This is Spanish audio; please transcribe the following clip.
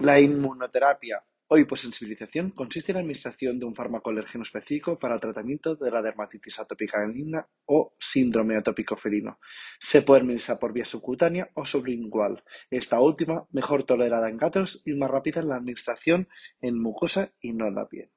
La inmunoterapia o hiposensibilización pues, consiste en la administración de un fármaco alérgeno específico para el tratamiento de la dermatitis atópica canina o síndrome atópico felino. Se puede administrar por vía subcutánea o sublingual, esta última mejor tolerada en gatos y más rápida en la administración en mucosa y no en la piel.